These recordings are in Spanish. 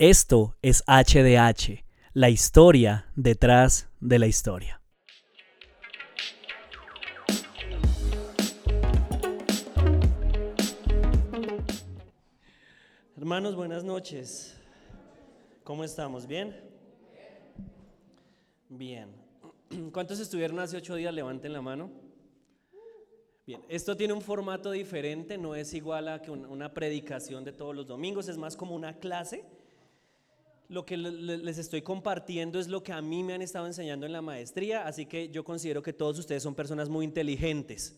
Esto es HDH, la historia detrás de la historia. Hermanos, buenas noches. ¿Cómo estamos? ¿Bien? Bien. ¿Cuántos estuvieron hace ocho días? Levanten la mano. Bien, esto tiene un formato diferente, no es igual a que una predicación de todos los domingos, es más como una clase. Lo que les estoy compartiendo es lo que a mí me han estado enseñando en la maestría, así que yo considero que todos ustedes son personas muy inteligentes.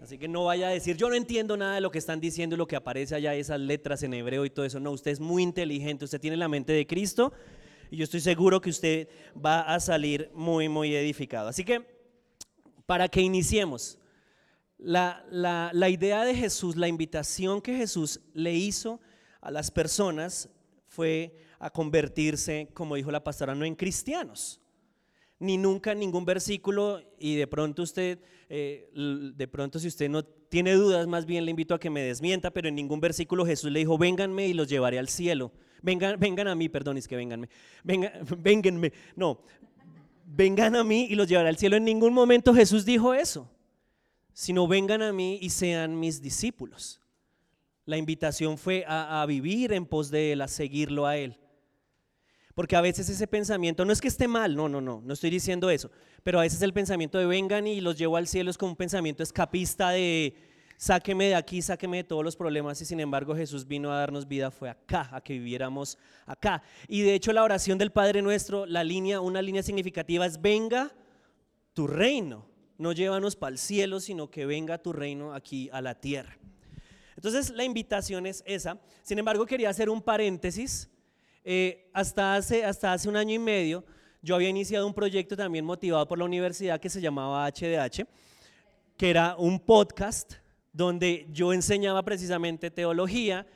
Así que no vaya a decir, yo no entiendo nada de lo que están diciendo, lo que aparece allá, esas letras en hebreo y todo eso. No, usted es muy inteligente, usted tiene la mente de Cristo y yo estoy seguro que usted va a salir muy, muy edificado. Así que, para que iniciemos, la, la, idea de Jesús, la invitación que Jesús le hizo a las personas fue a convertirse, como dijo la pastora, no en cristianos. Ni nunca en ningún versículo y de pronto usted, eh, de pronto si usted no tiene dudas, más bien le invito a que me desmienta, pero en ningún versículo Jesús le dijo, vénganme y los llevaré al cielo. Vengan, vengan a mí, perdón, es que vénganme. Vengan, vénganme. No, vengan a mí y los llevaré al cielo. En ningún momento Jesús dijo eso sino vengan a mí y sean mis discípulos. La invitación fue a, vivir en pos de Él, a seguirlo a Él. Porque a veces ese pensamiento, no es que esté mal, no, no, no, no estoy diciendo eso, pero a veces el pensamiento de vengan y los llevo al cielo es como un pensamiento escapista de sáqueme de aquí, sáqueme de todos los problemas y sin embargo Jesús vino a darnos vida, fue acá, a que viviéramos acá. Y de hecho la oración del Padre Nuestro, la línea, una línea significativa es venga tu reino no llévanos para el cielo, sino que venga tu reino aquí a la tierra. Entonces la invitación es esa. Sin embargo, quería hacer un paréntesis. Eh, hasta, hace, hasta hace un año y medio yo había iniciado un proyecto también motivado por la universidad que se llamaba HDH, que era un podcast donde yo enseñaba precisamente teología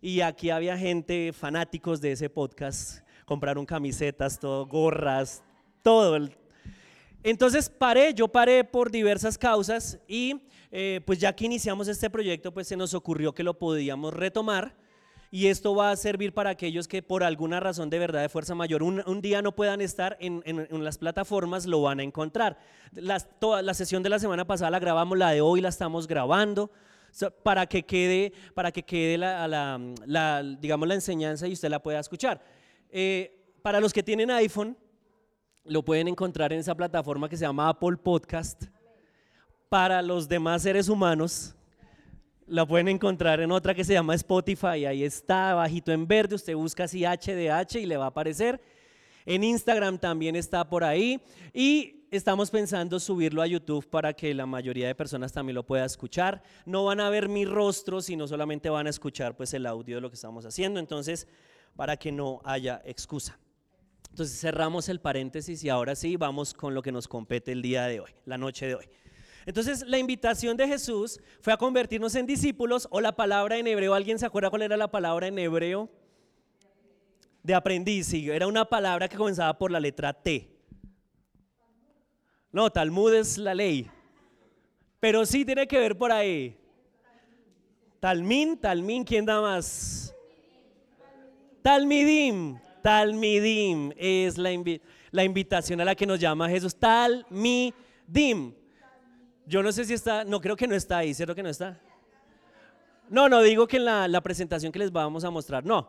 y aquí había gente fanáticos de ese podcast, compraron camisetas, todo, gorras, todo, entonces paré, yo paré por diversas causas y eh, pues ya que iniciamos este proyecto, pues se nos ocurrió que lo podíamos retomar y esto va a servir para aquellos que por alguna razón de verdad de fuerza mayor un, día no puedan estar en, las plataformas, lo van a encontrar. toda la sesión de la semana pasada la grabamos, la de hoy la estamos grabando. para que quede, para que quede la, digamos, la enseñanza y usted la pueda escuchar. Eh, para los que tienen iPhone, lo pueden encontrar en esa plataforma que se llama Apple Podcast. Para los demás seres humanos, la pueden encontrar en otra que se llama Spotify. Ahí está, bajito en verde. Usted busca así HDH y le va a aparecer. En Instagram también está por ahí. Y estamos pensando subirlo a YouTube para que la mayoría de personas también lo pueda escuchar. No van a ver mi rostro, sino solamente van a escuchar pues el audio de lo que estamos haciendo. Entonces, para que no haya excusa. Entonces cerramos el paréntesis y ahora sí vamos con lo que nos compete el día de hoy, la noche de hoy. Entonces la invitación de Jesús fue a convertirnos en discípulos o la palabra en hebreo, ¿alguien se acuerda cuál era la palabra en hebreo? De aprendiz, era una palabra que comenzaba por la letra T. No, Talmud es la ley, pero sí tiene que ver por ahí. Talmín, Talmín, ¿quién da más? Talmidim, Talmidim es la, la invitación a la que nos llama Jesús. Talmidim. Yo no sé si está, no creo que no está ahí, ¿cierto que no está? No, no, digo que en la, la presentación que les vamos a mostrar, no.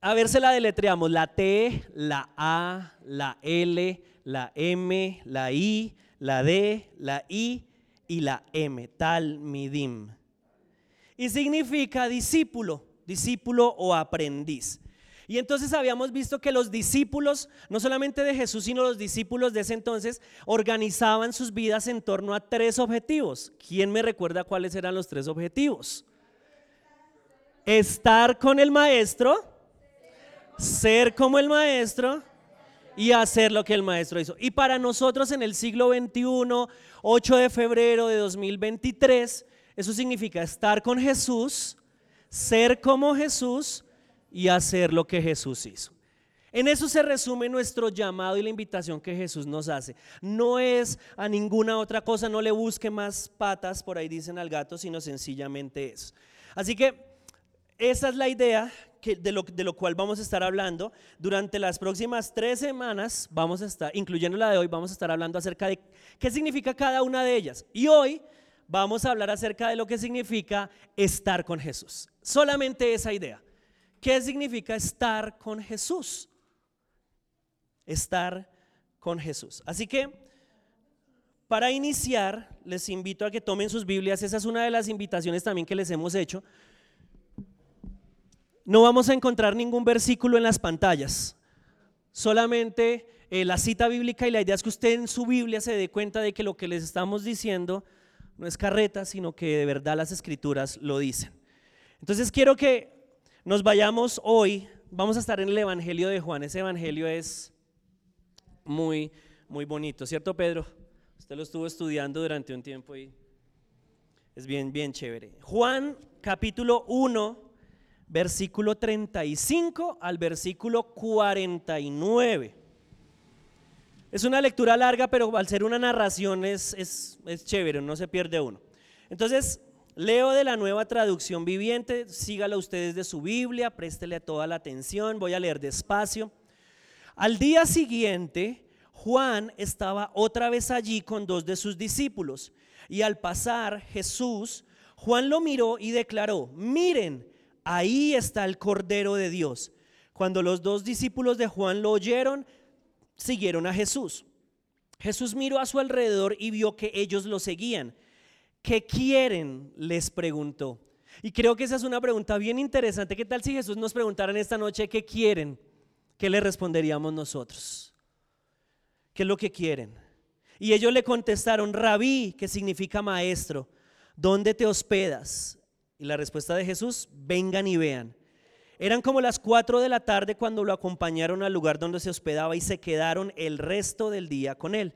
A ver, se la deletreamos, la T, la A, la L, la M, la I, la D, la I y la M, Talmidim. Y significa discípulo, discípulo o aprendiz. Y entonces habíamos visto que los discípulos, no solamente de Jesús, sino los discípulos de ese entonces, organizaban sus vidas en torno a tres objetivos. ¿Quién me recuerda cuáles eran los tres objetivos? Estar con el maestro, ser como el maestro y hacer lo que el maestro hizo. Y para nosotros en el siglo XXI, 8 de febrero de 2023, eso significa estar con Jesús, ser como Jesús y hacer lo que Jesús hizo. En eso se resume nuestro llamado y la invitación que Jesús nos hace. No es a ninguna otra cosa, no le busque más patas, por ahí dicen al gato, sino sencillamente eso. Así que esa es la idea de, lo, de lo cual vamos a estar hablando. Durante las próximas tres semanas, vamos a estar, incluyendo la de hoy, vamos a estar hablando acerca de qué significa cada una de ellas. Y hoy vamos a hablar acerca de lo que significa estar con Jesús. Solamente esa idea. ¿Qué significa estar con Jesús? Estar con Jesús. Así que, para iniciar, les invito a que tomen sus Biblias. Esa es una de las invitaciones también que les hemos hecho. No vamos a encontrar ningún versículo en las pantallas. Solamente eh, la cita bíblica y la idea es que usted en su Biblia se dé cuenta de que lo que les estamos diciendo no es carreta, sino que de verdad las escrituras lo dicen. Entonces quiero que nos vayamos hoy, vamos a estar en el Evangelio de Juan, ese Evangelio es muy, muy bonito, ¿cierto Pedro? Usted lo estuvo estudiando durante un tiempo y es bien, bien chévere. Juan capítulo 1, versículo 35 al versículo 49. Es una lectura larga, pero al ser una narración es, es, es chévere, no se pierde uno. Entonces, leo de la nueva traducción viviente, sígala ustedes de su Biblia, préstele toda la atención, voy a leer despacio. Al día siguiente, Juan estaba otra vez allí con dos de sus discípulos, y al pasar Jesús, Juan lo miró y declaró, miren, ahí está el Cordero de Dios. Cuando los dos discípulos de Juan lo oyeron, siguieron a Jesús. Jesús miró a su alrededor y vio que ellos lo seguían. ¿Qué quieren? les preguntó. Y creo que esa es una pregunta bien interesante. ¿Qué tal si Jesús nos preguntara en esta noche qué quieren? ¿Qué le responderíamos nosotros? ¿Qué es lo que quieren? Y ellos le contestaron, rabí, que significa maestro, ¿dónde te hospedas? Y la respuesta de Jesús, vengan y vean. Eran como las cuatro de la tarde cuando lo acompañaron al lugar donde se hospedaba y se quedaron el resto del día con él.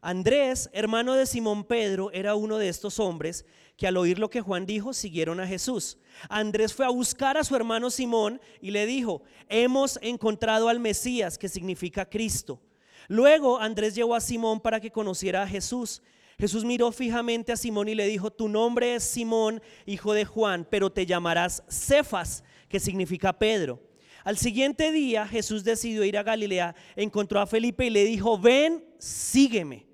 Andrés, hermano de Simón Pedro, era uno de estos hombres que al oír lo que Juan dijo siguieron a Jesús. Andrés fue a buscar a su hermano Simón y le dijo, hemos encontrado al Mesías, que significa Cristo. Luego Andrés llevó a Simón para que conociera a Jesús. Jesús miró fijamente a Simón y le dijo, tu nombre es Simón, hijo de Juan, pero te llamarás Cefas, que significa Pedro. Al siguiente día Jesús decidió ir a Galilea, encontró a Felipe y le dijo, ven, sígueme.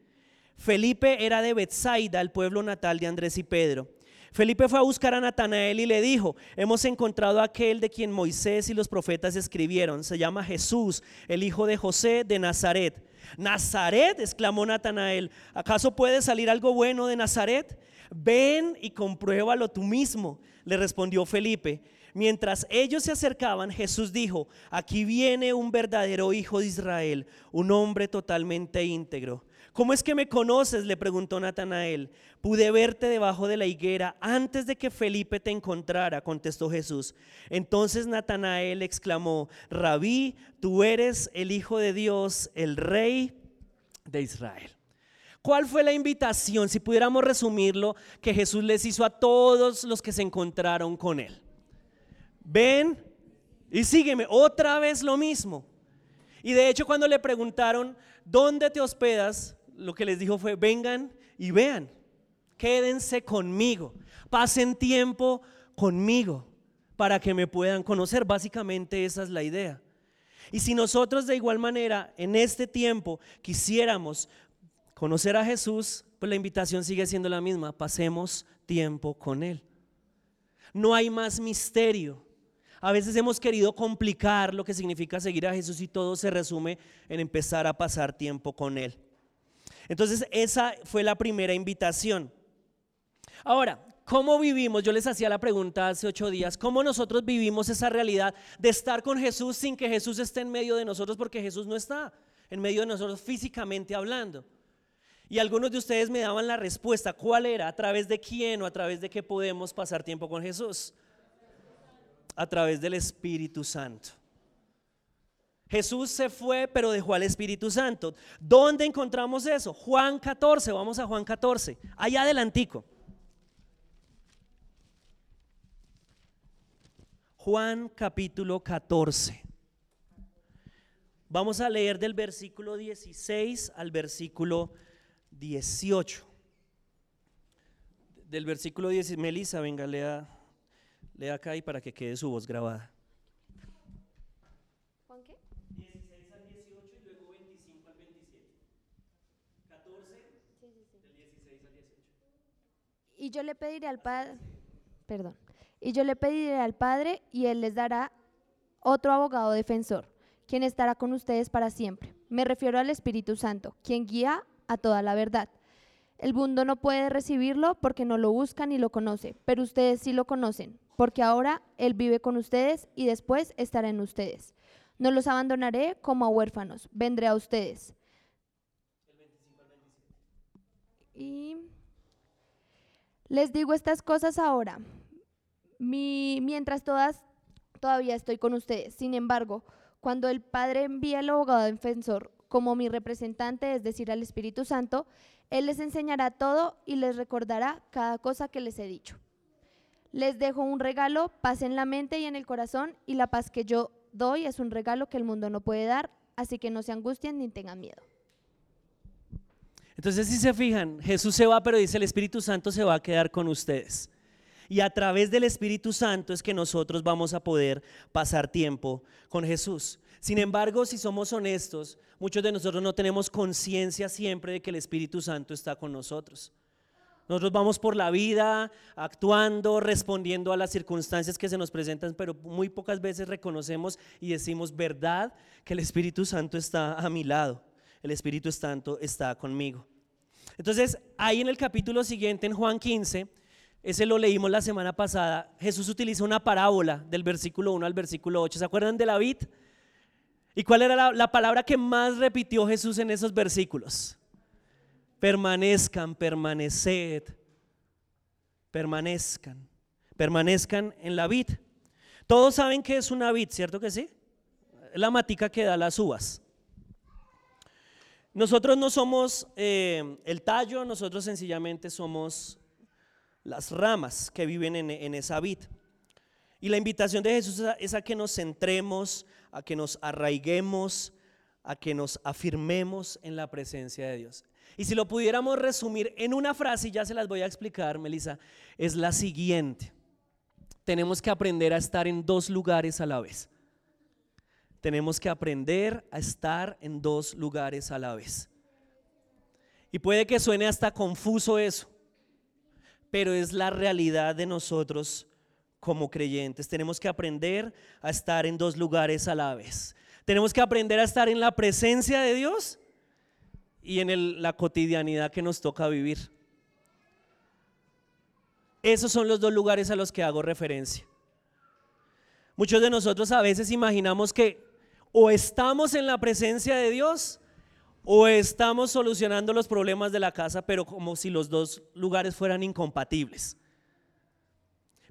Felipe era de Bethsaida, el pueblo natal de Andrés y Pedro. Felipe fue a buscar a Natanael y le dijo, hemos encontrado a aquel de quien Moisés y los profetas escribieron, se llama Jesús, el hijo de José de Nazaret. Nazaret, exclamó Natanael, ¿acaso puede salir algo bueno de Nazaret? Ven y compruébalo tú mismo, le respondió Felipe. Mientras ellos se acercaban, Jesús dijo, aquí viene un verdadero hijo de Israel, un hombre totalmente íntegro. ¿Cómo es que me conoces? le preguntó Natanael. Pude verte debajo de la higuera antes de que Felipe te encontrara, contestó Jesús. Entonces Natanael exclamó, Rabí, tú eres el Hijo de Dios, el Rey de Israel. ¿Cuál fue la invitación, si pudiéramos resumirlo, que Jesús les hizo a todos los que se encontraron con él? Ven y sígueme. Otra vez lo mismo. Y de hecho cuando le preguntaron, ¿dónde te hospedas? Lo que les dijo fue, vengan y vean, quédense conmigo, pasen tiempo conmigo para que me puedan conocer. Básicamente esa es la idea. Y si nosotros de igual manera en este tiempo quisiéramos conocer a Jesús, pues la invitación sigue siendo la misma, pasemos tiempo con Él. No hay más misterio. A veces hemos querido complicar lo que significa seguir a Jesús y todo se resume en empezar a pasar tiempo con Él. Entonces esa fue la primera invitación. Ahora, ¿cómo vivimos? Yo les hacía la pregunta hace ocho días, ¿cómo nosotros vivimos esa realidad de estar con Jesús sin que Jesús esté en medio de nosotros porque Jesús no está en medio de nosotros físicamente hablando? Y algunos de ustedes me daban la respuesta, ¿cuál era? ¿A través de quién o a través de qué podemos pasar tiempo con Jesús? A través del Espíritu Santo. Jesús se fue, pero dejó al Espíritu Santo. ¿Dónde encontramos eso? Juan 14, vamos a Juan 14, allá adelantico. Juan capítulo 14. Vamos a leer del versículo 16 al versículo 18. Del versículo 16, Melissa, venga, lea Lea acá y para que quede su voz grabada. ¿Juan qué? 16 al 18 y luego 25 al 27. 14 del 16 al 18. Y yo le pediré al Padre, perdón, y yo le pediré al Padre y Él les dará otro abogado defensor, quien estará con ustedes para siempre. Me refiero al Espíritu Santo, quien guía a toda la verdad. El mundo no puede recibirlo porque no lo busca ni lo conoce, pero ustedes sí lo conocen, porque ahora Él vive con ustedes y después estará en ustedes. No los abandonaré como a huérfanos, vendré a ustedes. Y les digo estas cosas ahora, mientras todas todavía estoy con ustedes. Sin embargo, cuando el Padre envía al abogado defensor como mi representante, es decir, al Espíritu Santo, Él les enseñará todo y les recordará cada cosa que les he dicho. Les dejo un regalo, paz en la mente y en el corazón, y la paz que yo doy es un regalo que el mundo no puede dar, así que no se angustien ni tengan miedo. Entonces, si se fijan, Jesús se va, pero dice el Espíritu Santo se va a quedar con ustedes. Y a través del Espíritu Santo es que nosotros vamos a poder pasar tiempo con Jesús. Sin embargo, si somos honestos, muchos de nosotros no tenemos conciencia siempre de que el Espíritu Santo está con nosotros. Nosotros vamos por la vida actuando, respondiendo a las circunstancias que se nos presentan, pero muy pocas veces reconocemos y decimos, verdad, que el Espíritu Santo está a mi lado, el Espíritu Santo está conmigo. Entonces, ahí en el capítulo siguiente, en Juan 15, ese lo leímos la semana pasada, Jesús utiliza una parábola del versículo 1 al versículo 8. ¿Se acuerdan de la vid? ¿Y cuál era la, la palabra que más repitió Jesús en esos versículos? Permanezcan, permaneced, permanezcan, permanezcan en la vid. Todos saben que es una vid, ¿cierto que sí? La matica que da las uvas. Nosotros no somos eh, el tallo, nosotros sencillamente somos las ramas que viven en, en esa vid. Y la invitación de Jesús es a que nos centremos, a que nos arraiguemos, a que nos afirmemos en la presencia de Dios. Y si lo pudiéramos resumir en una frase, y ya se las voy a explicar, Melissa, es la siguiente. Tenemos que aprender a estar en dos lugares a la vez. Tenemos que aprender a estar en dos lugares a la vez. Y puede que suene hasta confuso eso, pero es la realidad de nosotros como creyentes. Tenemos que aprender a estar en dos lugares a la vez. Tenemos que aprender a estar en la presencia de Dios y en la cotidianidad que nos toca vivir. Esos son los dos lugares a los que hago referencia. Muchos de nosotros a veces imaginamos que o estamos en la presencia de Dios o estamos solucionando los problemas de la casa, pero como si los dos lugares fueran incompatibles.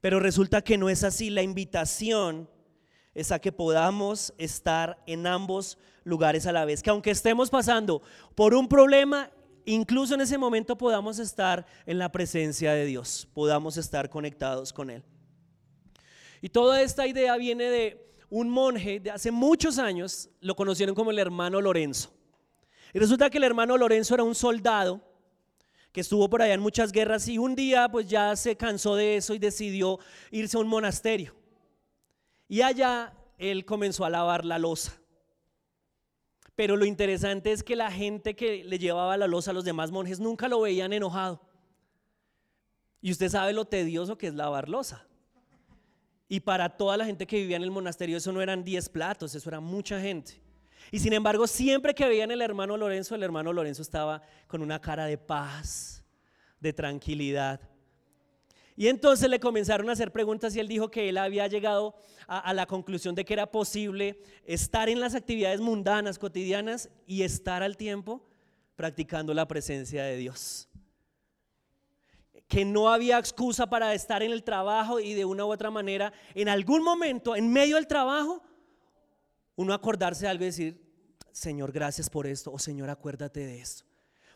Pero resulta que no es así. La invitación es a que podamos estar en ambos lugares a la vez. Que aunque estemos pasando por un problema, incluso en ese momento podamos estar en la presencia de Dios, podamos estar conectados con Él. Y toda esta idea viene de un monje de hace muchos años, lo conocieron como el hermano Lorenzo. Y resulta que el hermano Lorenzo era un soldado que estuvo por allá en muchas guerras y un día pues ya se cansó de eso y decidió irse a un monasterio. Y allá él comenzó a lavar la losa. Pero lo interesante es que la gente que le llevaba la losa a los demás monjes nunca lo veían enojado. Y usted sabe lo tedioso que es lavar losa. Y para toda la gente que vivía en el monasterio eso no eran 10 platos, eso era mucha gente. Y sin embargo, siempre que veían el hermano Lorenzo, el hermano Lorenzo estaba con una cara de paz, de tranquilidad. Y entonces le comenzaron a hacer preguntas y él dijo que él había llegado a, la conclusión de que era posible estar en las actividades mundanas, cotidianas y estar al tiempo practicando la presencia de Dios. Que no había excusa para estar en el trabajo y de una u otra manera, en algún momento, en medio del trabajo, uno acordarse de algo y decir, Señor, gracias por esto, o Señor, acuérdate de esto.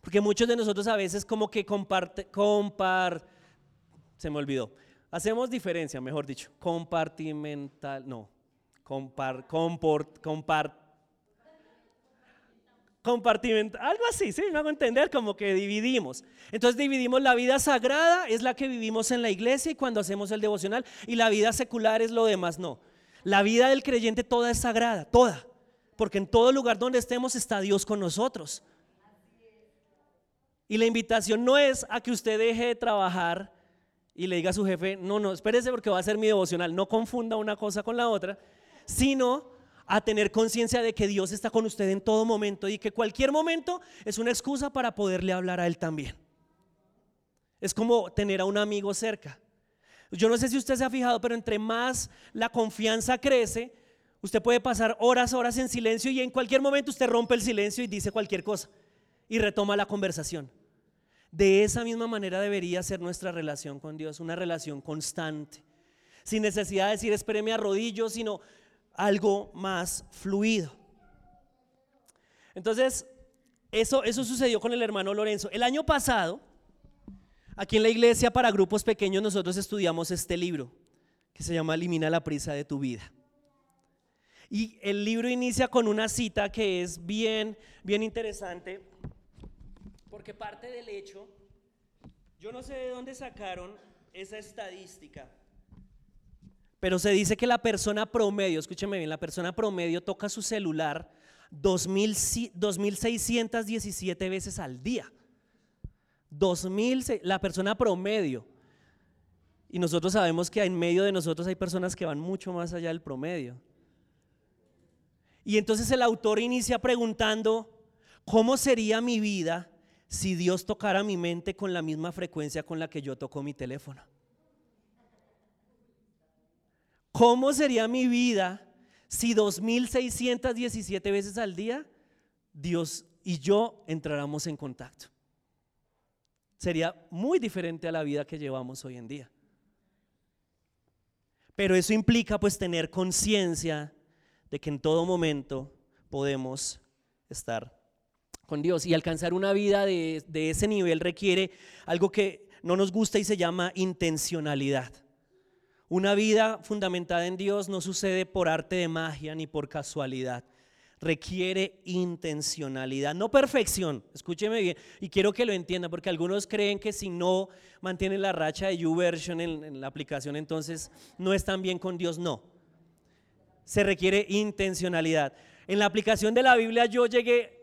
Porque muchos de nosotros a veces como que comparte, comparte se me olvidó. Hacemos diferencia, mejor dicho, compartimental, no, compar, comport, compart, compartimental, algo así, ¿sí? Me hago entender, como que dividimos. Entonces dividimos la vida sagrada, es la que vivimos en la iglesia y cuando hacemos el devocional, y la vida secular es lo demás, no. La vida del creyente toda es sagrada, toda, porque en todo lugar donde estemos está Dios con nosotros. Y la invitación no es a que usted deje de trabajar y le diga a su jefe, no, no, espérese porque va a ser mi devocional, no confunda una cosa con la otra, sino a tener conciencia de que Dios está con usted en todo momento y que cualquier momento es una excusa para poderle hablar a Él también. Es como tener a un amigo cerca. Yo no sé si usted se ha fijado, pero entre más la confianza crece, usted puede pasar horas, horas en silencio y en cualquier momento usted rompe el silencio y dice cualquier cosa y retoma la conversación. De esa misma manera debería ser nuestra relación con Dios, una relación constante, sin necesidad de decir espéreme a rodillos, sino algo más fluido. Entonces, eso, eso sucedió con el hermano Lorenzo. El año pasado, aquí en la iglesia para grupos pequeños, nosotros estudiamos este libro que se llama Elimina la prisa de tu vida. Y el libro inicia con una cita que es bien, bien interesante, porque parte del hecho, yo no sé de dónde sacaron esa estadística, pero se dice que la persona promedio, escúcheme bien, la persona promedio toca su celular 2.617 veces al día. 2000, la persona promedio. Y nosotros sabemos que en medio de nosotros hay personas que van mucho más allá del promedio. Y entonces el autor inicia preguntando, ¿cómo sería mi vida si Dios tocara mi mente con la misma frecuencia con la que yo toco mi teléfono? ¿Cómo sería mi vida si 2.617 veces al día Dios y yo entráramos en contacto? Sería muy diferente a la vida que llevamos hoy en día. Pero eso implica pues tener conciencia de que en todo momento podemos estar con Dios y alcanzar una vida de, de, ese nivel requiere algo que no nos gusta y se llama intencionalidad. Una vida fundamentada en Dios no sucede por arte de magia ni por casualidad. Requiere intencionalidad, no perfección. Escúcheme bien y quiero que lo entienda porque algunos creen que si no mantienen la racha de YouVersion en, en la aplicación entonces no están bien con Dios. No. Se requiere intencionalidad. En la aplicación de la Biblia yo llegué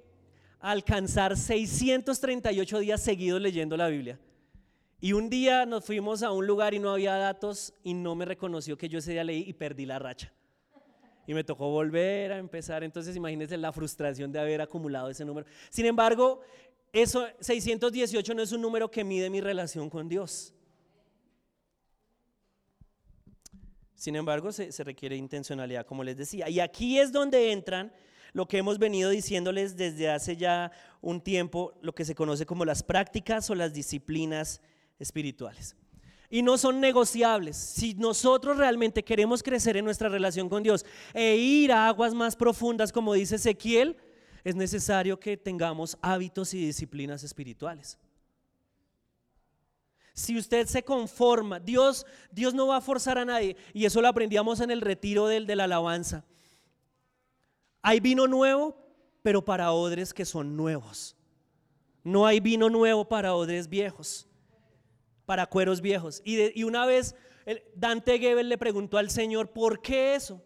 alcanzar 638 días seguidos leyendo la Biblia. Y un día nos fuimos a un lugar y no había datos y no me reconoció que yo ese día leí y perdí la racha. Y me tocó volver a empezar. Entonces imagínense la frustración de haber acumulado ese número. Sin embargo, eso 618 no es un número que mide mi relación con Dios. Sin embargo, se, se, requiere intencionalidad, como les decía. Y aquí es donde entran lo que hemos venido diciéndoles desde hace ya un tiempo, lo que se conoce como las prácticas o las disciplinas espirituales. Y no son negociables. Si nosotros realmente queremos crecer en nuestra relación con Dios e ir a aguas más profundas, como dice Ezequiel, es necesario que tengamos hábitos y disciplinas espirituales. Si usted se conforma, Dios, Dios no va a forzar a nadie. Y eso lo aprendíamos en el retiro del, de la alabanza. Hay vino nuevo, pero para odres que son nuevos. No hay vino nuevo para odres viejos para cueros viejos. Y, una vez Dante Gebel le preguntó al Señor, ¿por qué eso?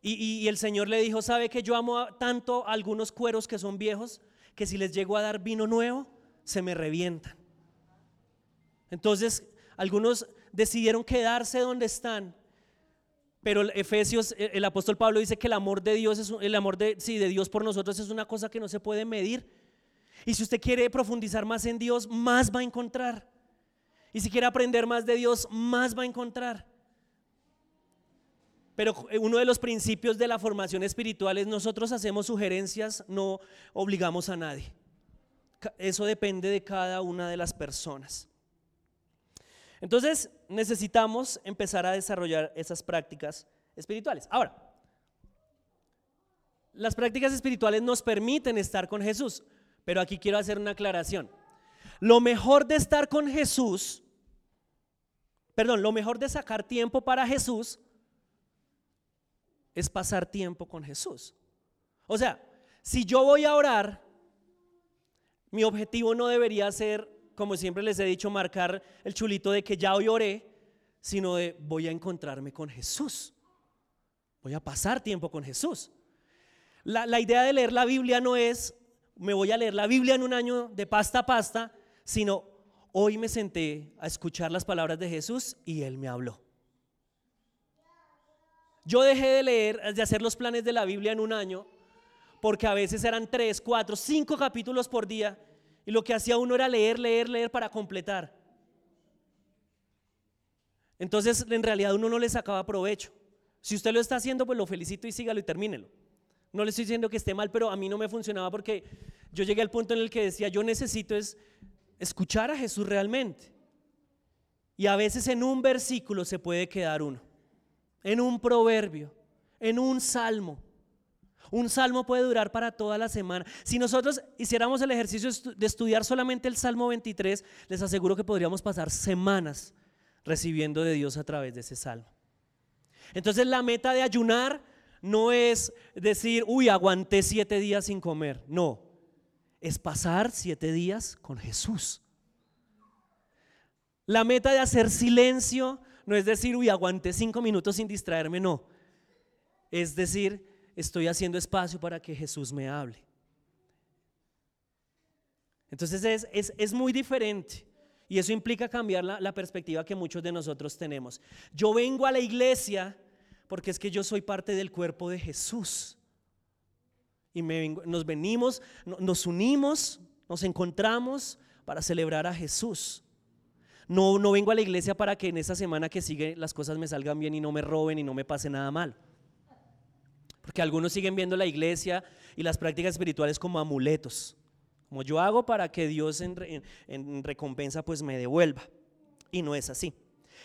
Y, el Señor le dijo, ¿sabe que yo amo tanto algunos cueros que son viejos que si les llego a dar vino nuevo, se me revientan? Entonces, algunos decidieron quedarse donde están. Pero Efesios, el apóstol Pablo dice que el amor de Dios es el amor de, sí, de Dios por nosotros es una cosa que no se puede medir. Y si usted quiere profundizar más en Dios, más va a encontrar. Y si quiere aprender más de Dios, más va a encontrar. Pero uno de los principios de la formación espiritual es nosotros hacemos sugerencias, no obligamos a nadie. Eso depende de cada una de las personas. Entonces necesitamos empezar a desarrollar esas prácticas espirituales. Ahora, las prácticas espirituales nos permiten estar con Jesús, pero aquí quiero hacer una aclaración. Lo mejor de estar con Jesús perdón, lo mejor de sacar tiempo para Jesús es pasar tiempo con Jesús. O sea, si yo voy a orar, mi objetivo no debería ser, como siempre les he dicho, marcar el chulito de que ya hoy oré, sino de voy a encontrarme con Jesús. Voy a pasar tiempo con Jesús. La, la idea de leer la Biblia no es, me voy a leer la Biblia en un año de pasta a pasta, sino hoy me senté a escuchar las palabras de Jesús y Él me habló. Yo dejé de leer, de hacer los planes de la Biblia en un año, porque a veces eran tres, cuatro, cinco capítulos por día, y lo que hacía uno era leer, leer, leer para completar. Entonces, en realidad uno no le sacaba provecho. Si usted lo está haciendo, pues lo felicito y sígalo y termínelo. No le estoy diciendo que esté mal, pero a mí no me funcionaba porque yo llegué al punto en el que decía, yo necesito es escuchar a Jesús realmente. Y a veces en un versículo se puede quedar uno, en un proverbio, en un salmo. Un salmo puede durar para toda la semana. Si nosotros hiciéramos el ejercicio de estudiar solamente el Salmo 23, les aseguro que podríamos pasar semanas recibiendo de Dios a través de ese salmo. Entonces la meta de ayunar no es decir, uy, aguanté siete días sin comer. No, es pasar siete días con Jesús. La meta de hacer silencio no es decir, uy, aguanté cinco minutos sin distraerme, no. Es decir, estoy haciendo espacio para que Jesús me hable. Entonces es, es, muy diferente. Y eso implica cambiar la, la, perspectiva que muchos de nosotros tenemos. Yo vengo a la iglesia porque es que yo soy parte del cuerpo de Jesús. Y nos venimos, nos unimos, nos encontramos para celebrar a Jesús. No, no vengo a la iglesia para que en esta semana que sigue las cosas me salgan bien y no me roben y no me pase nada mal. Porque algunos siguen viendo la iglesia y las prácticas espirituales como amuletos. Como yo hago para que Dios en, en recompensa pues me devuelva. Y no es así.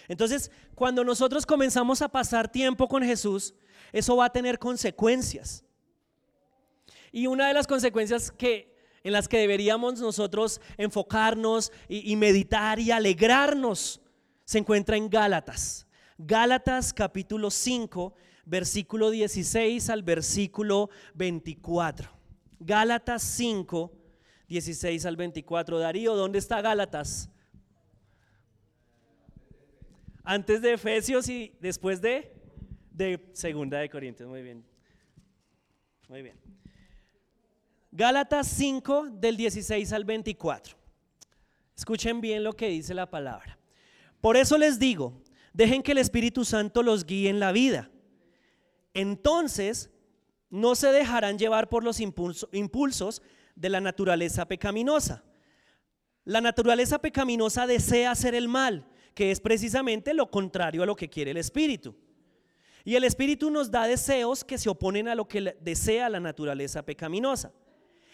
Entonces, cuando nosotros comenzamos a pasar tiempo con Jesús, eso va a tener consecuencias. Y una de las consecuencias que, en las que deberíamos nosotros enfocarnos y, y meditar y alegrarnos se encuentra en Gálatas. Gálatas capítulo 5, versículo 16 al versículo 24. Gálatas 5, 16 al 24. Darío, ¿dónde está Gálatas? Antes de Efesios y después de, de Segunda de Corintios. Muy bien. Muy bien. Gálatas 5 del 16 al 24. Escuchen bien lo que dice la palabra. Por eso les digo, dejen que el Espíritu Santo los guíe en la vida. Entonces, no se dejarán llevar por los impulsos de la naturaleza pecaminosa. La naturaleza pecaminosa desea hacer el mal que es precisamente lo contrario a lo que quiere el Espíritu. Y el Espíritu nos da deseos que se oponen a lo que desea la naturaleza pecaminosa.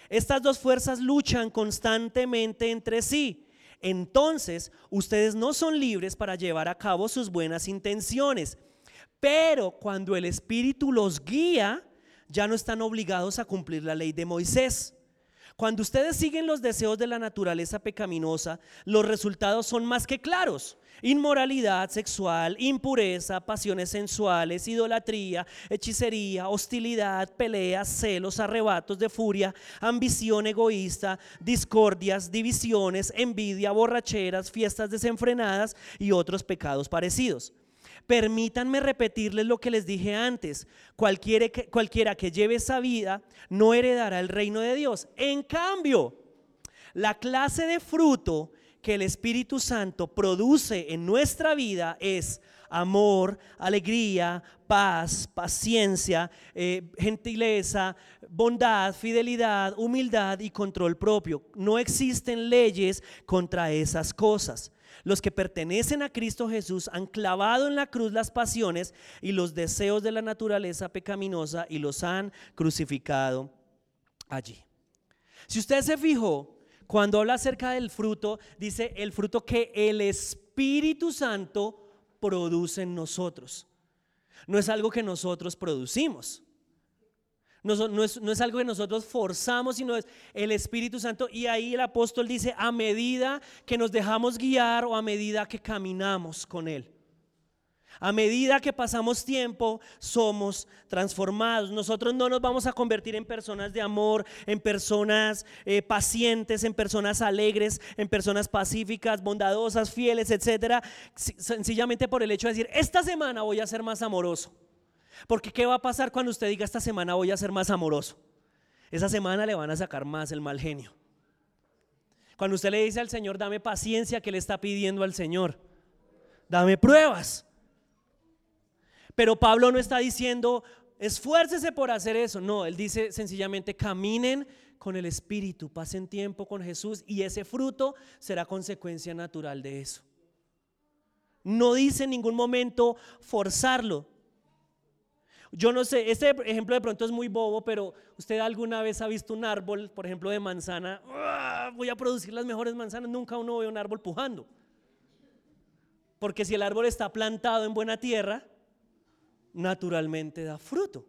Estas dos fuerzas luchan constantemente entre sí. Entonces, ustedes no son libres para llevar a cabo sus buenas intenciones. Pero cuando el Espíritu los guía, ya no están obligados a cumplir la ley de Moisés. Cuando ustedes siguen los deseos de la naturaleza pecaminosa, los resultados son más que claros. Inmoralidad sexual, impureza, pasiones sensuales, idolatría, hechicería, hostilidad, peleas, celos, arrebatos de furia, ambición egoísta, discordias, divisiones, envidia, borracheras, fiestas desenfrenadas y otros pecados parecidos. Permítanme repetirles lo que les dije antes. Cualquiera que, lleve esa vida no heredará el reino de Dios. En cambio, la clase de fruto que el Espíritu Santo produce en nuestra vida es amor, alegría, paz, paciencia, eh, gentileza, bondad, fidelidad, humildad y control propio. No existen leyes contra esas cosas. Los que pertenecen a Cristo Jesús han clavado en la cruz las pasiones y los deseos de la naturaleza pecaminosa y los han crucificado allí. Si usted se fijó, cuando habla acerca del fruto, dice el fruto que el Espíritu Santo produce en nosotros. No es algo que nosotros producimos. No, es, algo que nosotros forzamos, sino es el Espíritu Santo. Y ahí el apóstol dice, a medida que nos dejamos guiar o a medida que caminamos con Él. A medida que pasamos tiempo, somos transformados. Nosotros no nos vamos a convertir en personas de amor, en personas eh, pacientes, en personas alegres, en personas pacíficas, bondadosas, fieles, etcétera, sencillamente por el hecho de decir, esta semana voy a ser más amoroso. Porque ¿qué va a pasar cuando usted diga esta semana voy a ser más amoroso? Esa semana le van a sacar más el mal genio. Cuando usted le dice al Señor, dame paciencia, ¿qué le está pidiendo al Señor? Dame pruebas. Pero Pablo no está diciendo, esfuércese por hacer eso. No, él dice sencillamente, caminen con el Espíritu, pasen tiempo con Jesús y ese fruto será consecuencia natural de eso. No dice en ningún momento forzarlo. Yo no sé, este ejemplo de pronto es muy bobo, pero usted alguna vez ha visto un árbol, por ejemplo, de manzana, ¡Ah! voy a producir las mejores manzanas, nunca uno ve un árbol pujando. Porque si el árbol está plantado en buena tierra, naturalmente da fruto.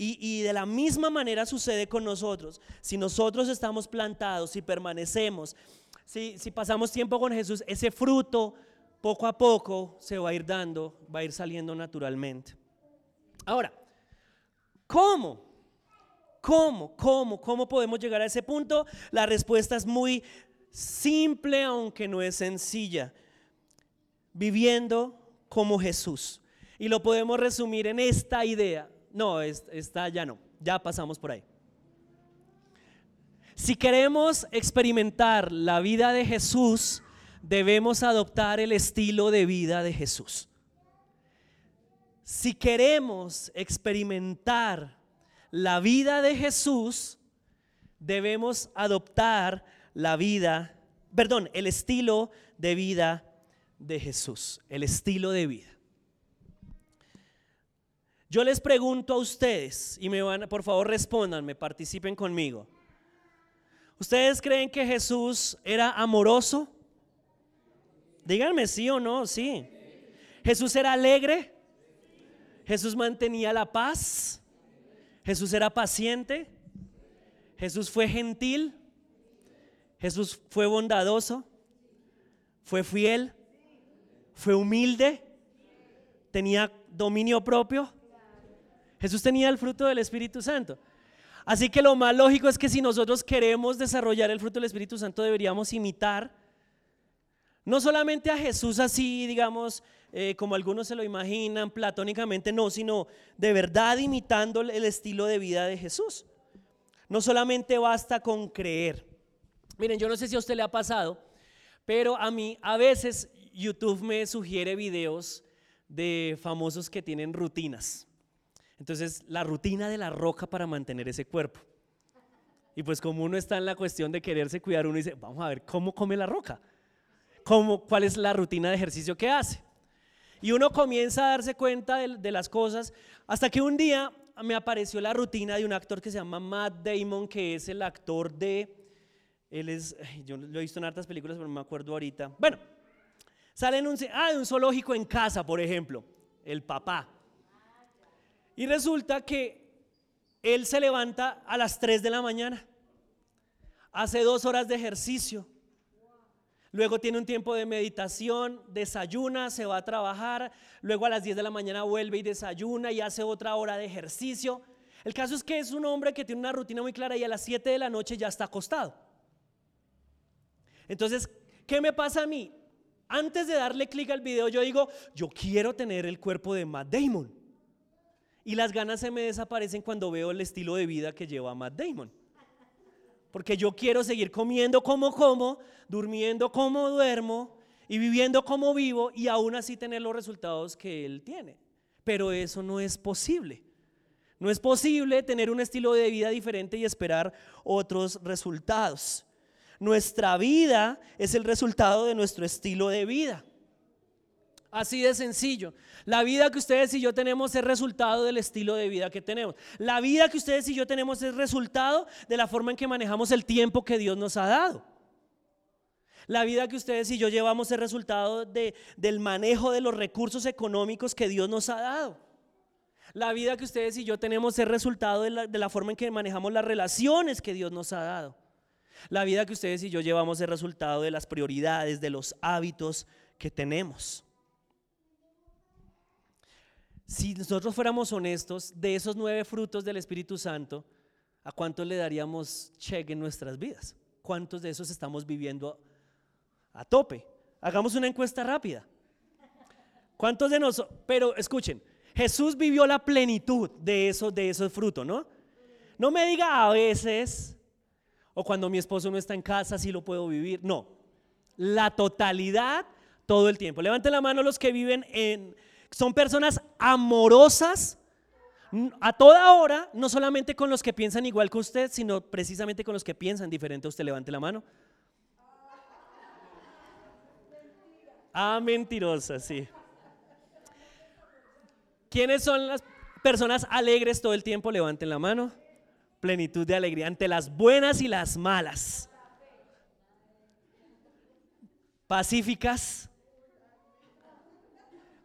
Y, de la misma manera sucede con nosotros. Si nosotros estamos plantados, si permanecemos, si, si pasamos tiempo con Jesús, ese fruto poco a poco se va a ir dando, va a ir saliendo naturalmente. Ahora, ¿cómo? ¿Cómo? ¿Cómo? ¿Cómo podemos llegar a ese punto? La respuesta es muy simple, aunque no es sencilla. Viviendo como Jesús. Y lo podemos resumir en esta idea. No, esta ya no, ya pasamos por ahí. Si queremos experimentar la vida de Jesús, debemos adoptar el estilo de vida de Jesús. Si queremos experimentar la vida de Jesús, debemos adoptar la vida, perdón, el estilo de vida de Jesús, el estilo de vida. Yo les pregunto a ustedes y me van, por favor respóndanme, participen conmigo. ¿Ustedes creen que Jesús era amoroso? Díganme sí o no, sí. Jesús era alegre. Jesús mantenía la paz. Jesús era paciente. Jesús fue gentil. Jesús fue bondadoso. Fue fiel. Fue humilde. Tenía dominio propio. Jesús tenía el fruto del Espíritu Santo. Así que lo más lógico es que si nosotros queremos desarrollar el fruto del Espíritu Santo deberíamos imitar no solamente a Jesús así, digamos, eh, como algunos se lo imaginan, platónicamente, no, sino de verdad imitando el estilo de vida de Jesús. No solamente basta con creer. Miren, yo no sé si a usted le ha pasado, pero a mí a veces YouTube me sugiere videos de famosos que tienen rutinas. Entonces, la rutina de la roca para mantener ese cuerpo. Y pues como uno está en la cuestión de quererse cuidar, uno dice, vamos a ver cómo come la roca, ¿Cómo, cuál es la rutina de ejercicio que hace. Y uno comienza a darse cuenta de, las cosas hasta que un día me apareció la rutina de un actor que se llama Matt Damon, que es el actor de, él es, yo lo he visto en hartas películas, pero no me acuerdo ahorita. Bueno, sale en un, ah, de un zoológico en casa, por ejemplo, el papá. Y resulta que él se levanta a las 3 de la mañana, hace dos horas de ejercicio, luego tiene un tiempo de meditación, desayuna, se va a trabajar, luego a las 10 de la mañana vuelve y desayuna y hace otra hora de ejercicio. El caso es que es un hombre que tiene una rutina muy clara y a las 7 de la noche ya está acostado. Entonces, ¿qué me pasa a mí? Antes de darle clic al video, yo digo, yo quiero tener el cuerpo de Matt Damon. Y las ganas se me desaparecen cuando veo el estilo de vida que lleva Matt Damon. Porque yo quiero seguir comiendo como como, durmiendo como duermo y viviendo como vivo y aún así tener los resultados que él tiene. Pero eso no es posible. No es posible tener un estilo de vida diferente y esperar otros resultados. Nuestra vida es el resultado de nuestro estilo de vida. Así de sencillo. La vida que ustedes y yo tenemos es resultado del estilo de vida que tenemos. La vida que ustedes y yo tenemos es resultado de la forma en que manejamos el tiempo que Dios nos ha dado. La vida que ustedes y yo llevamos es resultado de, del manejo de los recursos económicos que Dios nos ha dado. La vida que ustedes y yo tenemos es resultado de la forma en que manejamos las relaciones que Dios nos ha dado. La vida que ustedes y yo llevamos es resultado de las prioridades, de los hábitos que tenemos. Si nosotros fuéramos honestos, de esos nueve frutos del Espíritu Santo, ¿a cuántos le daríamos cheque en nuestras vidas? ¿Cuántos de esos estamos viviendo a tope? Hagamos una encuesta rápida. ¿Cuántos de nosotros? Pero escuchen, Jesús vivió la plenitud de esos, de esos frutos, ¿no? No me diga a veces, O cuando mi esposo no está en casa, sí lo puedo vivir. No, la totalidad todo el tiempo. Levanten la mano los que viven en... Son personas amorosas a toda hora, no solamente con los que piensan igual que usted, sino precisamente con los que piensan diferente usted. Levante la mano. Ah, mentirosa, sí. ¿Quiénes son las personas alegres todo el tiempo? Levanten la mano. Plenitud de alegría ante las buenas y las malas. Pacíficas.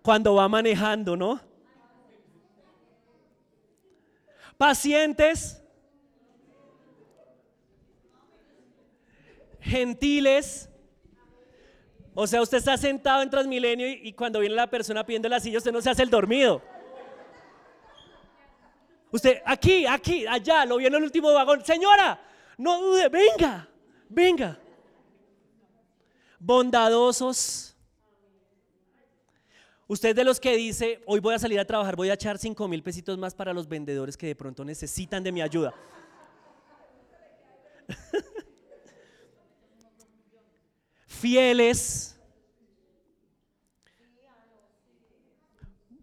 Cuando va manejando, ¿no? Pacientes. Gentiles. O sea, usted está sentado en Transmilenio y, cuando viene la persona pidiendo la silla, usted no se hace el dormido. Usted, aquí, aquí, allá, lo vio en el último vagón. Señora, no dude, venga, venga. Bondadosos. Usted de los que dice, hoy voy a salir a trabajar, voy a echar 5 mil pesitos más para los vendedores que de pronto necesitan de mi ayuda. Fieles.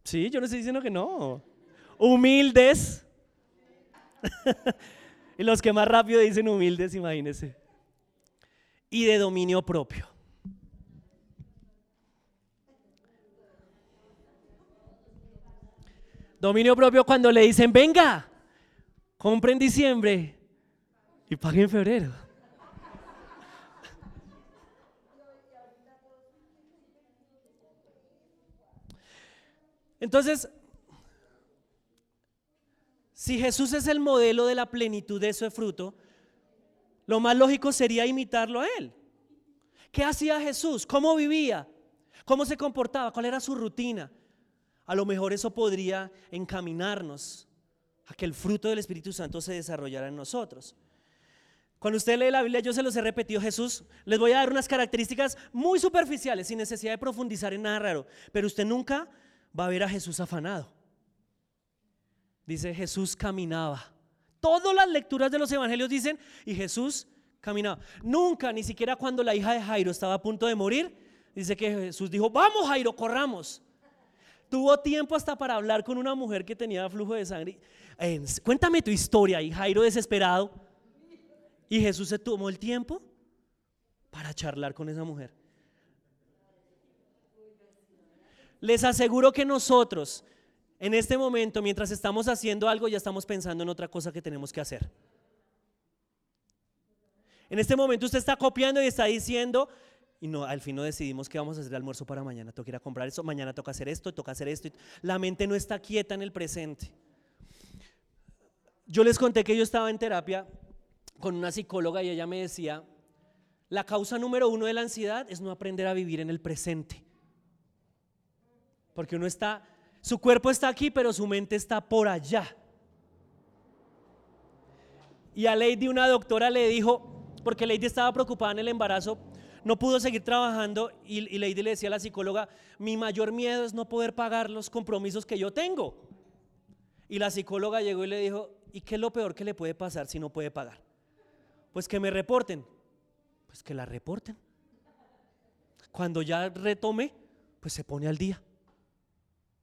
Sí, yo no estoy diciendo que no. Humildes. y los que más rápido dicen humildes, imagínense. Y de dominio propio. Dominio propio cuando le dicen, venga, compre en diciembre y pague en febrero. Entonces, si Jesús es el modelo de la plenitud de ese fruto, lo más lógico sería imitarlo a Él. ¿Qué hacía Jesús? ¿Cómo vivía? ¿Cómo se comportaba? ¿Cuál era su rutina? A lo mejor eso podría encaminarnos a que el fruto del Espíritu Santo se desarrollara en nosotros. Cuando usted lee la Biblia, yo se los he repetido, Jesús, les voy a dar unas características muy superficiales, sin necesidad de profundizar en nada raro, pero usted nunca va a ver a Jesús afanado. Dice, Jesús caminaba. Todas las lecturas de los evangelios dicen, y Jesús caminaba. Nunca, ni siquiera cuando la hija de Jairo estaba a punto de morir, dice que Jesús dijo, vamos Jairo, corramos. Tuvo tiempo hasta para hablar con una mujer que tenía flujo de sangre. cuéntame tu historia. Y Jairo desesperado. Y Jesús se tomó el tiempo para charlar con esa mujer. Les aseguro que nosotros, en este momento, mientras estamos haciendo algo, ya estamos pensando en otra cosa que tenemos que hacer. En este momento usted está copiando y está diciendo, y no, al fin no decidimos que vamos a hacer el almuerzo para mañana. Toca ir a comprar eso, mañana toca hacer esto, toca hacer esto. La mente no está quieta en el presente. Yo les conté que yo estaba en terapia con una psicóloga y ella me decía, la causa número uno de la ansiedad es no aprender a vivir en el presente. Porque uno está, su cuerpo está aquí, pero su mente está por allá. Y a Lady, una doctora, le dijo, porque Lady estaba preocupada en el embarazo, no pudo seguir trabajando y, Lady le decía a la psicóloga, mi mayor miedo es no poder pagar los compromisos que yo tengo. Y la psicóloga llegó y le dijo, ¿y qué es lo peor que le puede pasar si no puede pagar? Pues que me reporten. Pues que la reporten. Cuando ya retome, pues se pone al día.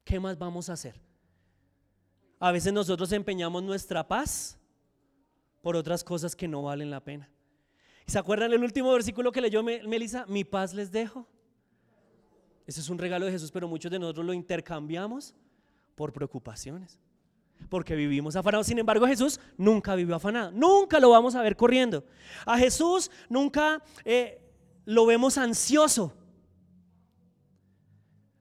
¿Qué más vamos a hacer? A veces nosotros empeñamos nuestra paz por otras cosas que no valen la pena. ¿Se acuerdan el último versículo que leyó Melissa? Mi paz les dejo. Ese es un regalo de Jesús, pero muchos de nosotros lo intercambiamos por preocupaciones. Porque vivimos afanados. Sin embargo, Jesús nunca vivió afanado. Nunca lo vamos a ver corriendo. A Jesús nunca eh, lo vemos ansioso.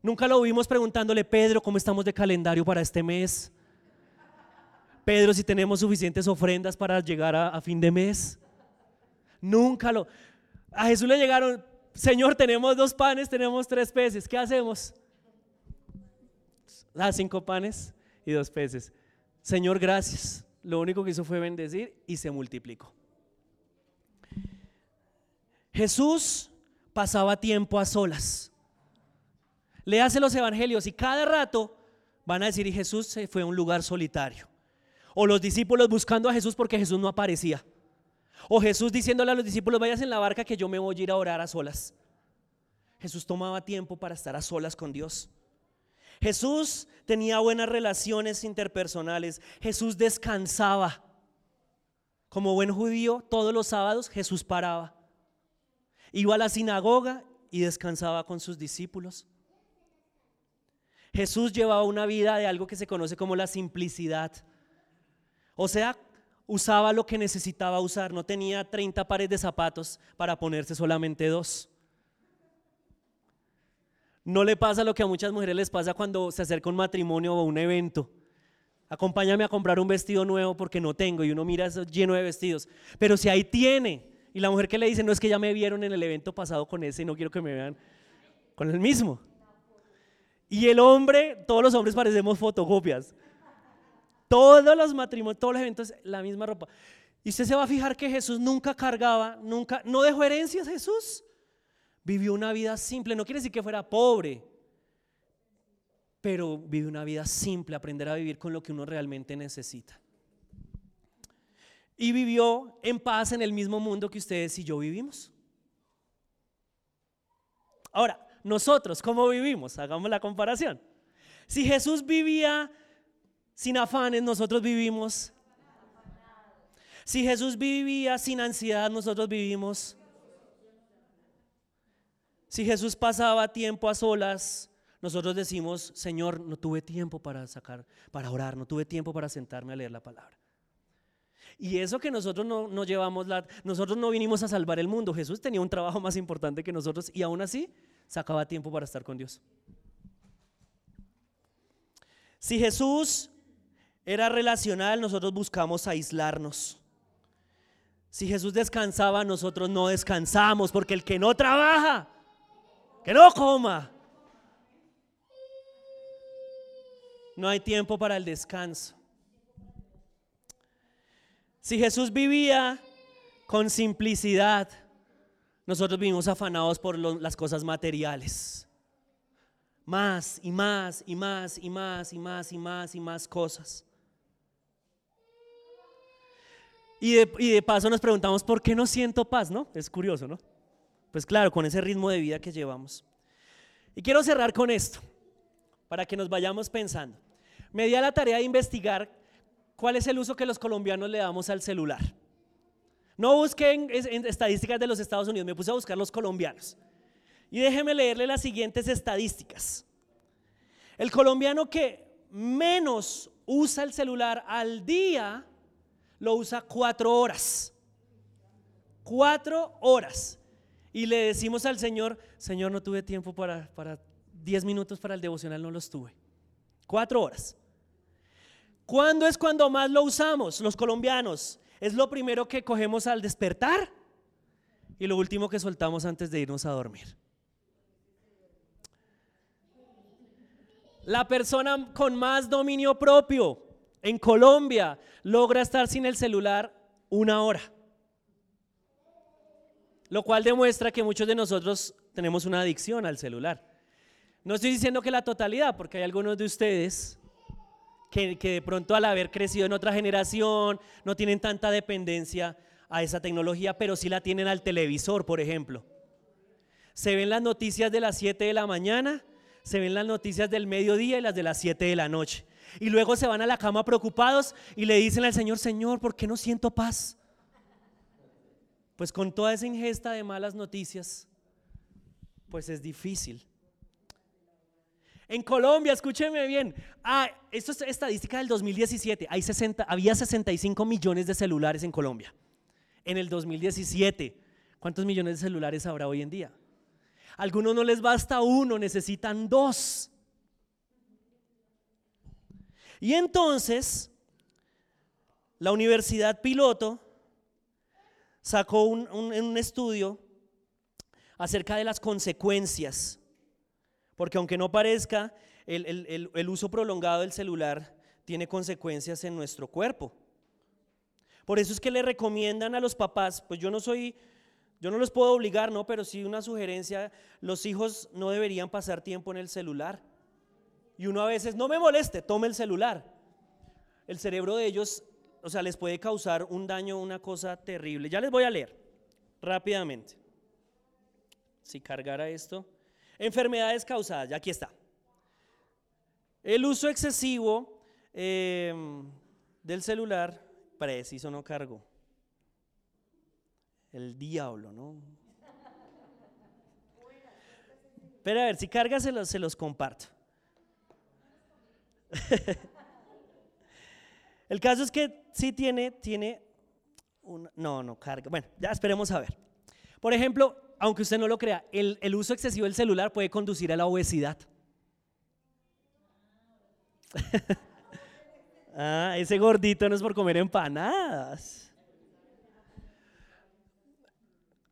Nunca lo vimos preguntándole, Pedro, ¿cómo estamos de calendario para este mes? Pedro, si tenemos suficientes ofrendas para llegar a, fin de mes. Nunca lo... A Jesús le llegaron, Señor, tenemos dos panes, tenemos tres peces, ¿qué hacemos? Ah, cinco panes y dos peces. Señor, gracias. Lo único que hizo fue bendecir y se multiplicó. Jesús pasaba tiempo a solas hace los evangelios y cada rato van a decir, y Jesús se fue a un lugar solitario. O los discípulos buscando a Jesús porque Jesús no aparecía. O Jesús diciéndole a los discípulos, vayas en la barca que yo me voy a ir a orar a solas. Jesús tomaba tiempo para estar a solas con Dios. Jesús tenía buenas relaciones interpersonales. Jesús descansaba. Como buen judío, todos los sábados Jesús paraba. Iba a la sinagoga y descansaba con sus discípulos. Jesús llevaba una vida de algo que se conoce como la simplicidad. O sea, usaba lo que necesitaba usar. No tenía 30 pares de zapatos para ponerse solamente dos. No le pasa lo que a muchas mujeres les pasa cuando se acerca un matrimonio o un evento. Acompáñame a comprar un vestido nuevo porque no tengo y uno mira eso lleno de vestidos. Pero si ahí tiene y la mujer que le dice, no es que ya me vieron en el evento pasado con ese y no quiero que me vean con el mismo. Y el hombre, todos los hombres parecemos fotocopias. Todos los matrimonios, todos los eventos, la misma ropa. Y usted se va a fijar que Jesús nunca cargaba, nunca, no dejó herencias Jesús. Vivió una vida simple, no quiere decir que fuera pobre, pero vive una vida simple, aprender a vivir con lo que uno realmente necesita. Y vivió en paz en el mismo mundo que ustedes y yo vivimos. Ahora, nosotros, ¿cómo vivimos? Hagamos la comparación. Si Jesús vivía sin afanes, nosotros vivimos. Si Jesús vivía sin ansiedad, nosotros vivimos. Si Jesús pasaba tiempo a solas, nosotros decimos, Señor, no tuve tiempo para sacar, para orar, no tuve tiempo para sentarme a leer la palabra. Y eso que nosotros no, no llevamos, la, nosotros no vinimos a salvar el mundo. Jesús tenía un trabajo más importante que nosotros y aún así sacaba tiempo para estar con Dios. Si Jesús era relacional, nosotros buscamos aislarnos. Si Jesús descansaba, nosotros no descansamos, porque el que no trabaja, que no coma. No hay tiempo para el descanso. Si Jesús vivía con simplicidad, nosotros vivimos afanados por las cosas materiales. Más y más y más y más y más y más y más cosas. Y de, paso nos preguntamos, ¿por qué no siento paz? ¿No? Es curioso, ¿no? Pues claro, con ese ritmo de vida que llevamos. Y quiero cerrar con esto, para que nos vayamos pensando. Me di a la tarea de investigar cuál es el uso que los colombianos le damos al celular. No busquen en estadísticas de los Estados Unidos, me puse a buscar los colombianos. Y déjeme leerle las siguientes estadísticas. El colombiano que menos usa el celular al día lo usa cuatro horas. Cuatro horas. Y le decimos al Señor, Señor, no tuve tiempo para, para diez minutos para el devocional, no los tuve. Cuatro horas. ¿Cuándo es cuando más lo usamos los colombianos? Es lo primero que cogemos al despertar y lo último que soltamos antes de irnos a dormir. La persona con más dominio propio en Colombia logra estar sin el celular una hora. Lo cual demuestra que muchos de nosotros tenemos una adicción al celular. No estoy diciendo que la totalidad, porque hay algunos de ustedes que, de pronto al haber crecido en otra generación no tienen tanta dependencia a esa tecnología, pero sí la tienen al televisor, por ejemplo. Se ven las noticias de las 7 de la mañana, se ven las noticias del mediodía y las de las 7 de la noche. Y luego se van a la cama preocupados y le dicen al Señor, Señor, ¿por qué no siento paz? Pues con toda esa ingesta de malas noticias, pues es difícil. En Colombia, escúcheme bien, ah, esto es estadística del 2017, hay 60, había 65 millones de celulares en Colombia. En el 2017, ¿cuántos millones de celulares habrá hoy en día? algunos no les basta uno, necesitan dos. Y entonces, la Universidad Piloto sacó un, un estudio acerca de las consecuencias porque aunque no parezca, el, uso prolongado del celular tiene consecuencias en nuestro cuerpo. Por eso es que le recomiendan a los papás, pues yo no soy, yo no los puedo obligar, no, pero sí una sugerencia, los hijos no deberían pasar tiempo en el celular. Y uno a veces, no me moleste, tome el celular. El cerebro de ellos o sea, les puede causar un daño, una cosa terrible. Ya les voy a leer rápidamente. Si cargara esto. Enfermedades causadas, ya aquí está. El uso excesivo em, del celular, preciso no cargo. El diablo, ¿no? Pero a ver, si carga se los, se los comparto. El caso es que sí tiene, tiene no, no carga. Bueno, ya esperemos a ver. Por ejemplo, aunque usted no lo crea, el, el uso excesivo del celular puede conducir a la obesidad. ah, ese gordito no es por comer empanadas.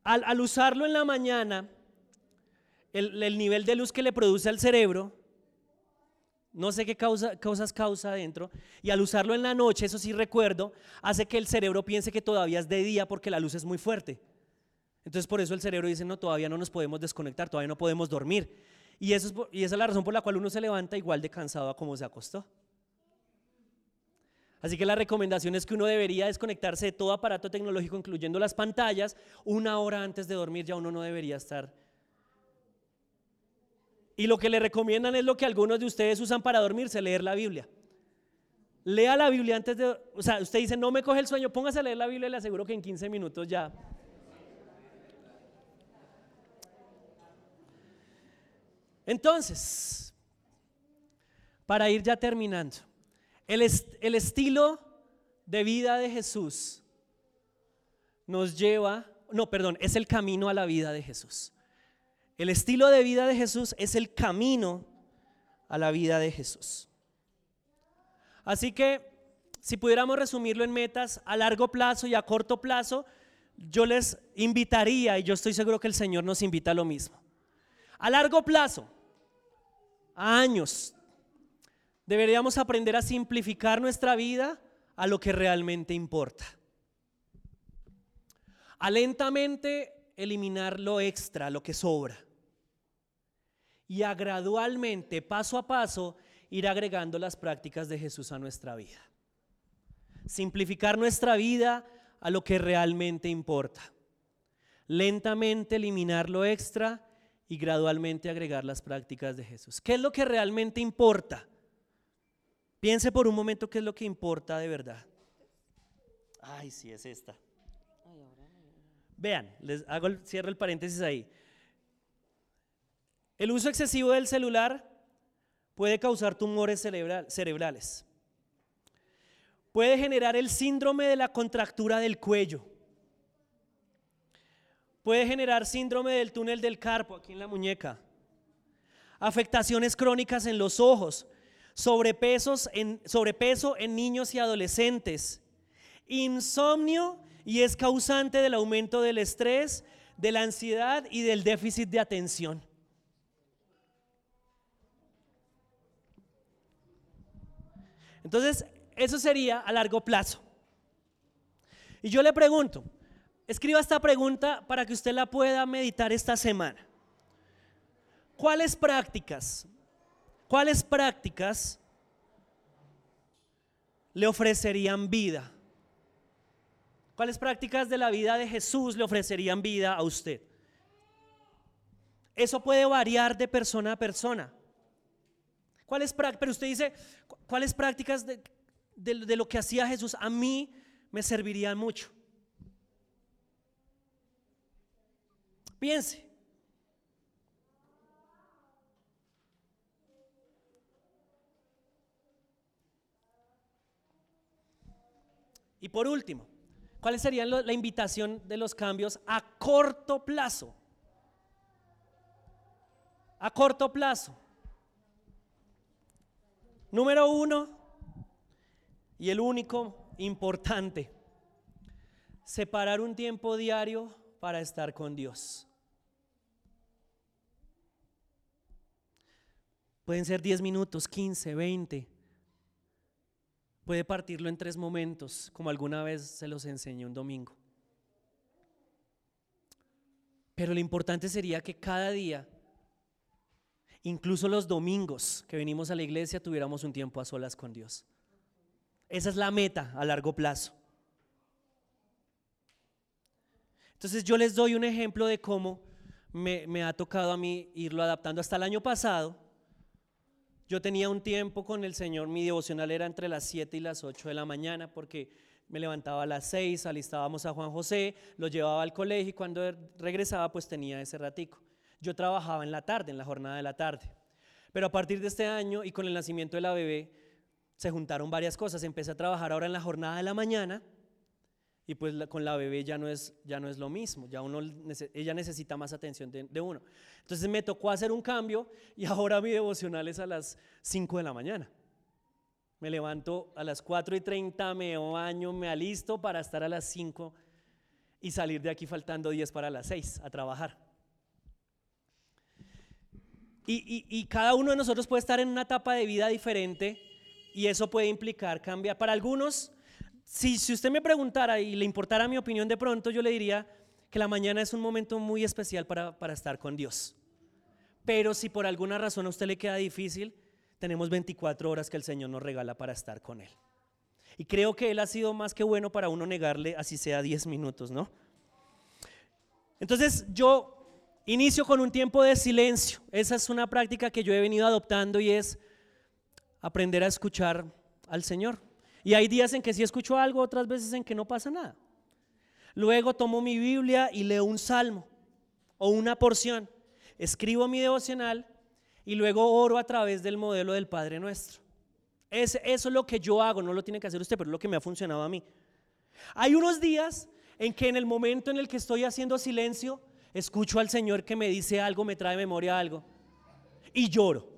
Al, al usarlo en la mañana, el, el nivel de luz que le produce al cerebro no sé qué causa, causas causa adentro, y al usarlo en la noche, eso sí recuerdo, hace que el cerebro piense que todavía es de día porque la luz es muy fuerte. Entonces por eso el cerebro dice, no, todavía no nos podemos desconectar, todavía no podemos dormir. Y, y esa es la razón por la cual uno se levanta igual de cansado a como se acostó. Así que la recomendación es que uno debería desconectarse de todo aparato tecnológico, incluyendo las pantallas, una hora antes de dormir ya uno no debería estar y lo que le recomiendan es lo que algunos de ustedes usan para dormirse, leer la Biblia. Lea la Biblia antes de... O sea, usted dice, no me coge el sueño, póngase a leer la Biblia y le aseguro que en 15 minutos ya... Entonces, para ir ya terminando, el, el estilo de vida de Jesús nos lleva, no, perdón, es el camino a la vida de Jesús. El estilo de vida de Jesús es el camino a la vida de Jesús. Así que, si pudiéramos resumirlo en metas a largo plazo y a corto plazo, yo les invitaría, y yo estoy seguro que el Señor nos invita a lo mismo. A largo plazo, a años, deberíamos aprender a simplificar nuestra vida a lo que realmente importa. A lentamente eliminar lo extra, lo que sobra y a gradualmente, paso a paso, ir agregando las prácticas de Jesús a nuestra vida. Simplificar nuestra vida a lo que realmente importa. Lentamente eliminar lo extra y gradualmente agregar las prácticas de Jesús. ¿Qué es lo que realmente importa? Piense por un momento qué es lo que importa de verdad. Ay, sí, es esta. Vean, les hago el, cierro el paréntesis ahí. El uso excesivo del celular puede causar tumores cerebrales. Puede generar el síndrome de la contractura del cuello. Puede generar síndrome del túnel del carpo aquí en la muñeca. Afectaciones crónicas en los ojos. Sobrepesos en, sobrepeso en niños y adolescentes. Insomnio y es causante del aumento del estrés, de la ansiedad y del déficit de atención. Entonces, eso sería a largo plazo. Y yo le pregunto, escriba esta pregunta para que usted la pueda meditar esta semana. ¿Cuáles prácticas, cuáles prácticas le ofrecerían vida? ¿Cuáles prácticas de la vida de Jesús le ofrecerían vida a usted? Eso puede variar de persona a persona. ¿Cuáles pero usted dice, ¿cuáles prácticas de, de lo que hacía Jesús a mí me servirían mucho? Piense. Y por último, ¿cuál sería la invitación de los cambios a corto plazo? A corto plazo. Número uno, y el único importante, separar un tiempo diario para estar con Dios. Pueden ser 10 minutos, 15, 20. Puede partirlo en tres momentos, como alguna vez se los enseñé un domingo. Pero lo importante sería que cada día incluso los domingos que venimos a la iglesia tuviéramos un tiempo a solas con Dios. Esa es la meta a largo plazo. Entonces yo les doy un ejemplo de cómo me, me, ha tocado a mí irlo adaptando. Hasta el año pasado, yo tenía un tiempo con el Señor, mi devocional era entre las 7 y las 8 de la mañana, porque me levantaba a las 6, alistábamos a Juan José, lo llevaba al colegio y cuando regresaba pues tenía ese ratico. Yo trabajaba en la tarde, en la jornada de la tarde. Pero a partir de este año y con el nacimiento de la bebé, se juntaron varias cosas. Empecé a trabajar ahora en la jornada de la mañana y pues con la bebé ya no es, ya no es lo mismo, ya uno, ella necesita más atención de, uno. Entonces me tocó hacer un cambio y ahora mi devocional es a las 5 de la mañana. Me levanto a las 4 y 30, me baño, me alisto para estar a las 5 y salir de aquí faltando 10 para las 6 a trabajar. Y, y, y cada uno de nosotros puede estar en una etapa de vida diferente y eso puede implicar cambiar. Para algunos si, usted me preguntara y le importara mi opinión de pronto, yo le diría que la mañana es un momento muy especial para, para estar con Dios. Pero si por alguna razón a usted le queda difícil, tenemos 24 horas que el Señor nos regala para estar con Él. Y creo que Él ha sido más que bueno para uno negarle, así sea 10 minutos, ¿no? Entonces yo inicio con un tiempo de silencio. Esa es una práctica que yo he venido adoptando y es aprender a escuchar al Señor. Y hay días en que sí escucho algo, otras veces en que no pasa nada. Luego tomo mi Biblia y leo un salmo o una porción. Escribo mi devocional y luego oro a través del modelo del Padre Nuestro. eso es lo que yo hago, no lo tiene que hacer usted, pero es lo que me ha funcionado a mí. Hay unos días en que en el momento en el que estoy haciendo silencio, escucho al Señor que me dice algo, me trae memoria algo y lloro.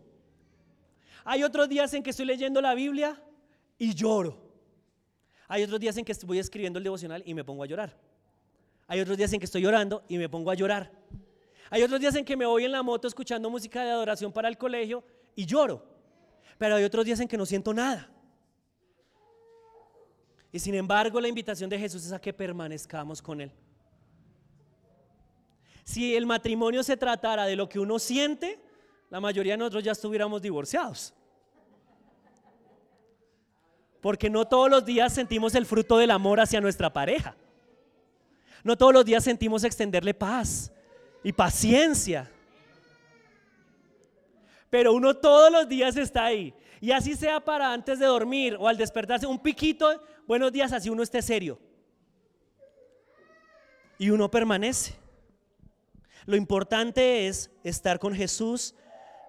Hay otros días en que estoy leyendo la Biblia y lloro. Hay otros días en que voy escribiendo el devocional y me pongo a llorar. Hay otros días en que estoy llorando y me pongo a llorar. Hay otros días en que me voy en la moto escuchando música de adoración para el colegio y lloro. Pero hay otros días en que no siento nada. Y sin embargo la invitación de Jesús es a que permanezcamos con Él. Si el matrimonio se tratara de lo que uno siente, la mayoría de nosotros ya estuviéramos divorciados. Porque no todos los días sentimos el fruto del amor hacia nuestra pareja. No todos los días sentimos extenderle paz y paciencia. Pero uno todos los días está ahí. Y así sea para antes de dormir o al despertarse, un piquito, buenos días, así uno esté serio. Y uno permanece. Lo importante es estar con Jesús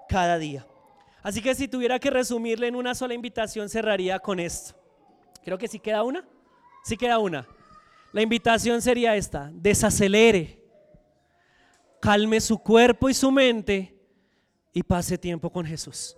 cada día. Así que si tuviera que resumirle en una sola invitación, cerraría con esto. Creo que sí queda una. Sí queda una. La invitación sería esta, desacelere, calme su cuerpo y su mente y pase tiempo con Jesús.